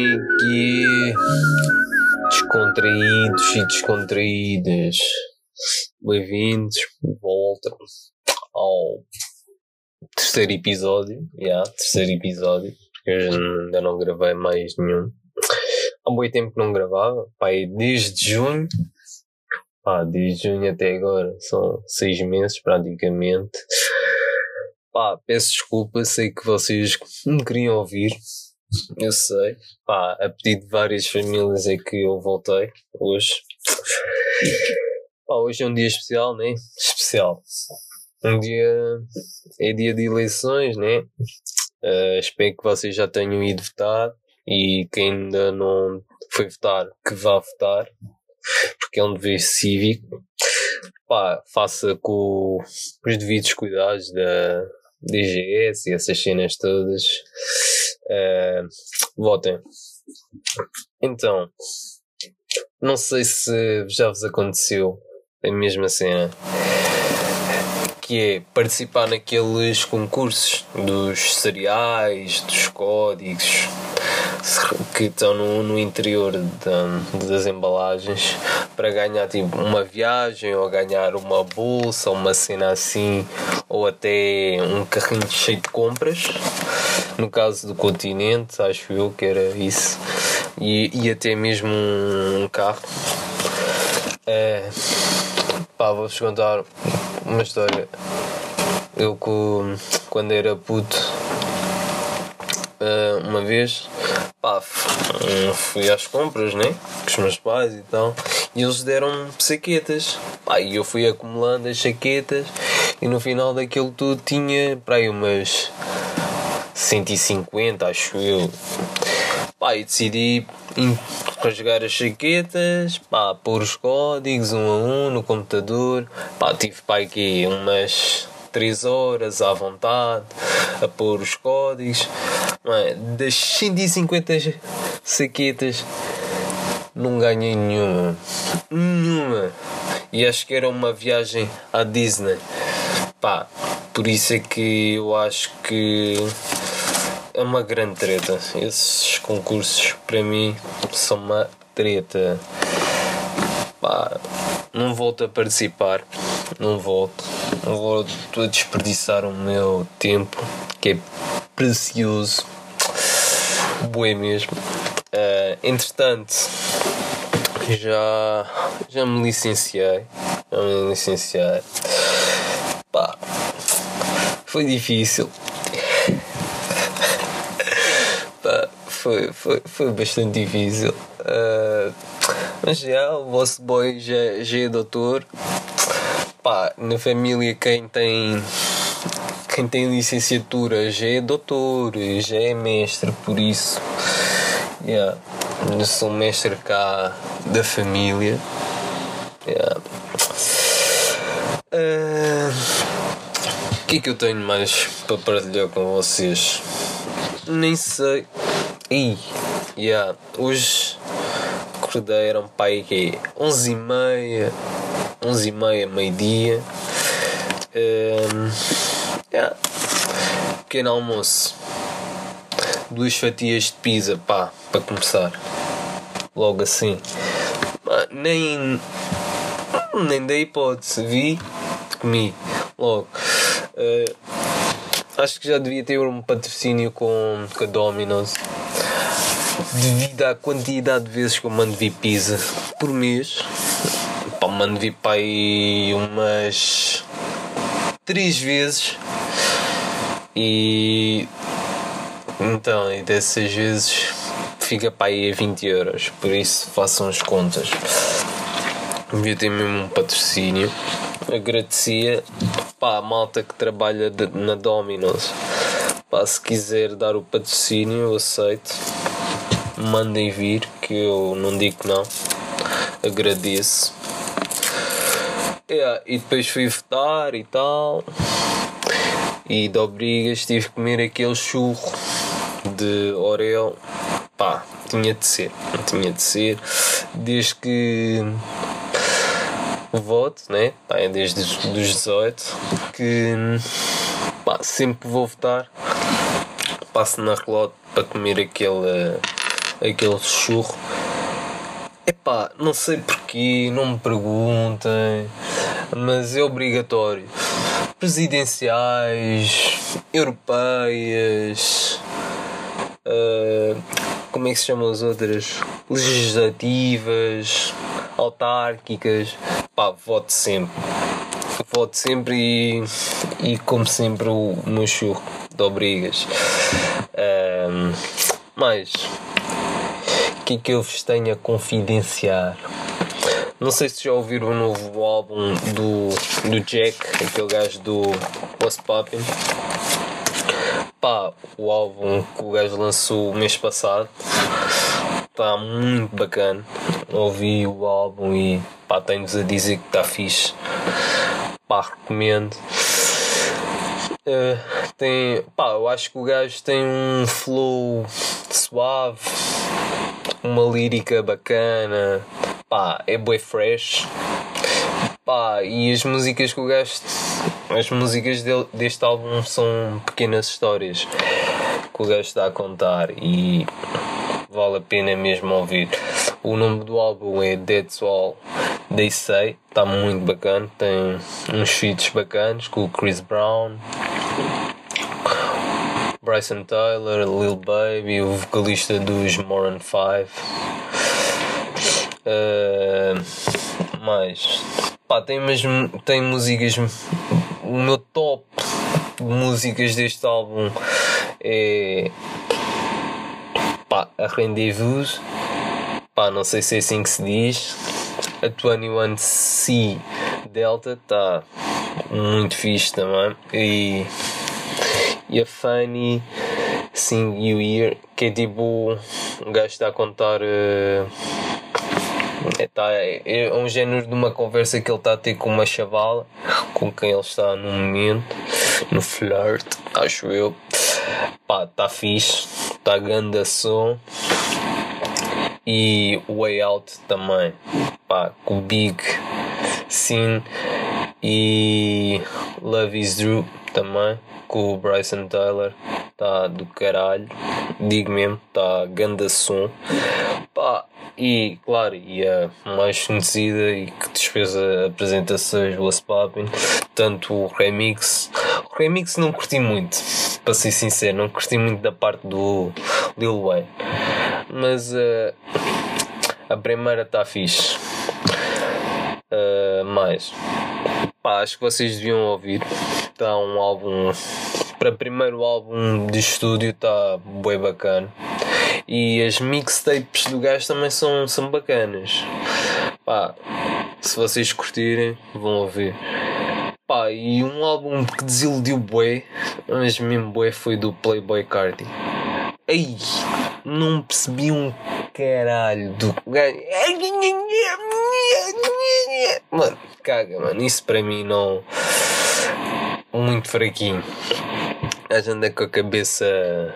que descontraídos e descontraídas. Bem-vindos de volta ao terceiro episódio. Yeah, terceiro episódio. Porque ainda não gravei mais nenhum. Há muito tempo que não gravava. Pai, desde junho. Pá, desde junho até agora. São seis meses praticamente. Pá, peço desculpa, sei que vocês me queriam ouvir. Eu sei. Pá, a pedido de várias famílias é que eu voltei hoje. Pá, hoje é um dia especial, né? Especial. Um dia. É dia de eleições, né? Uh, espero que vocês já tenham ido votar e quem ainda não foi votar, que vá votar, porque é um dever cívico. Pá, faça com os devidos cuidados da DGS e essas cenas todas. Uh, votem. Então, não sei se já vos aconteceu a mesma cena que é participar naqueles concursos dos cereais, dos códigos que estão no, no interior das embalagens para ganhar tipo uma viagem ou ganhar uma bolsa, uma cena assim, ou até um carrinho cheio de compras. No caso do continente, acho eu que era isso, e, e até mesmo um carro. É, pá, vou-vos contar uma história. Eu quando era puto uh, uma vez pá, fui às compras, né? Com os meus pais e tal. E eles deram saquetas. Pá, e eu fui acumulando as saquetas e no final daquilo tudo tinha para aí umas 150, acho eu. Pá, e decidi rasgar as chaquetas, pá, pôr os códigos um a um no computador, pá, tive pá aqui umas 3 horas à vontade a pôr os códigos, é? das 150 saquetas não ganhei nenhuma, nenhuma, e acho que era uma viagem à Disney, pá, por isso é que eu acho que é uma grande treta. Esses concursos para mim são uma treta. Pá, não volto a participar, não volto, não volto a desperdiçar o meu tempo que é precioso, boé mesmo. Uh, entretanto, já, já me licenciei, já me licenciei. Pá, foi difícil, foi, foi, foi bastante difícil. Uh, mas já, o vosso boy já, já é doutor. Pá, na família quem tem quem tem licenciatura já é doutor, já é mestre, por isso yeah, eu sou mestre cá da família. Yeah. Uh, o que é que eu tenho mais para partilhar com vocês? Nem sei. E, yeah, hoje acordei, eram pai que 11 e meia, 11 e meia, meio-dia. Um, yeah. Pequeno almoço. Duas fatias de pizza, pá, para começar. Logo assim. Nem. Nem dei hipótese. Vi, comi. Logo. Uh, acho que já devia ter um patrocínio com, com a Domino's devido à quantidade de vezes que eu mando vir pizza por mês, pá, mando vir para aí umas 3 vezes e então, e dessas vezes fica para aí a 20 euros, por isso façam as contas. Devia ter mesmo um patrocínio. Agradecia pá, a malta que trabalha de, na Domino's. Pá, se quiser dar o patrocínio, eu aceito mandem vir, que eu não digo não. Agradeço. Yeah, e depois fui votar e tal. E de obrigas tive que comer aquele churro de Oreo. Pá, tinha de ser, tinha de ser. Desde que voto, né? É desde os 18 que pá, sempre que vou votar passo na relote para comer aquele aquele churro. Epá, não sei porquê, não me perguntem, mas é obrigatório. Presidenciais, europeias, uh, como é que se chamam as outras? Legislativas, autárquicas, pá, voto sempre. Voto sempre e, e como sempre o meu churro de obrigas. Um, o que é que eu vos tenho a confidenciar? Não sei se já ouviram o novo álbum do, do Jack, aquele gajo do What's Poppin'. Pá, o álbum que o gajo lançou mês passado está muito bacana. Ouvi o álbum e pá, tenho-vos a dizer que está fixe. Pá, recomendo. Uh, tem, pá, eu acho que o gajo tem um flow suave, uma lírica bacana, pá, é boi fresh. Pá, e as músicas que o gajo. As músicas dele, deste álbum são pequenas histórias que o gajo está a contar e vale a pena mesmo ouvir. O nome do álbum é Dead All They Say, está muito bacana, tem uns feats bacanas com o Chris Brown, Bryson Tyler, Lil Baby, o vocalista dos Moran 5. Uh, mais. Pá, tem mesmo tem músicas o meu top de músicas deste álbum é pá, a Rendezvous. Pá, não sei se é assim que se diz. A 21C Delta está muito fixe também. E, e a Funny Sing You Here que é tipo um gajo está a contar uh, é, tá, é, um género de uma conversa que ele está a ter com uma chavala com quem ele está no momento, no flirt, acho eu. Pá, está fixe, está grande som. E Way Out também, pá, com Big Sin e Love Is True também, com o Bryson Tyler, está do caralho, digo mesmo, está ganda som. Pá, e claro, e a mais conhecida e que despesa apresentações was popping, tanto o remix. O remix não curti muito, para ser sincero, não curti muito da parte do Lil Wayne. Mas uh, a primeira está fixe. Uh, mais pá, acho que vocês deviam ouvir. Está um álbum para primeiro álbum de estúdio está bem bacana. E as mixtapes do gajo também são, são bacanas. Pá, se vocês curtirem, vão ouvir. Pá, e um álbum que desiludiu bué, mas mesmo bué, foi do Playboy Cardi. Ei, não percebi um caralho do. Mano, caga, mano. Isso para mim não. Muito fraquinho. A gente anda com a cabeça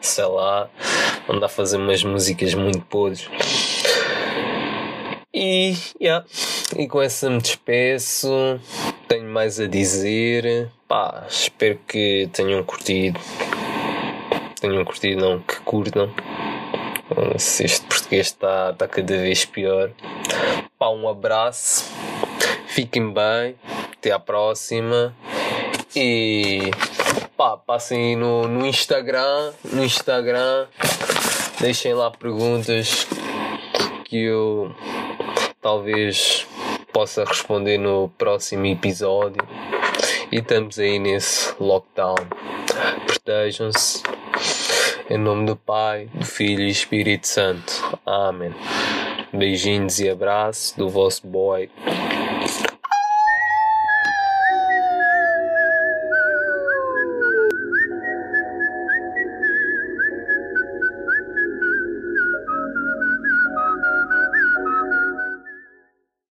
sei lá, anda a fazer umas músicas muito podres. E, yeah, e com essa me despeço. Tenho mais a dizer. Pá, espero que tenham curtido. Tenham curtido, não, que curtam. Se este português está tá cada vez pior. Pá, um abraço. Fiquem bem. Até à próxima. E pá, passem no, no Instagram, no Instagram, deixem lá perguntas que eu talvez possa responder no próximo episódio. E estamos aí nesse lockdown. Protejam-se. Em nome do Pai, do Filho e Espírito Santo. Amém. Beijinhos e abraços do vosso boy.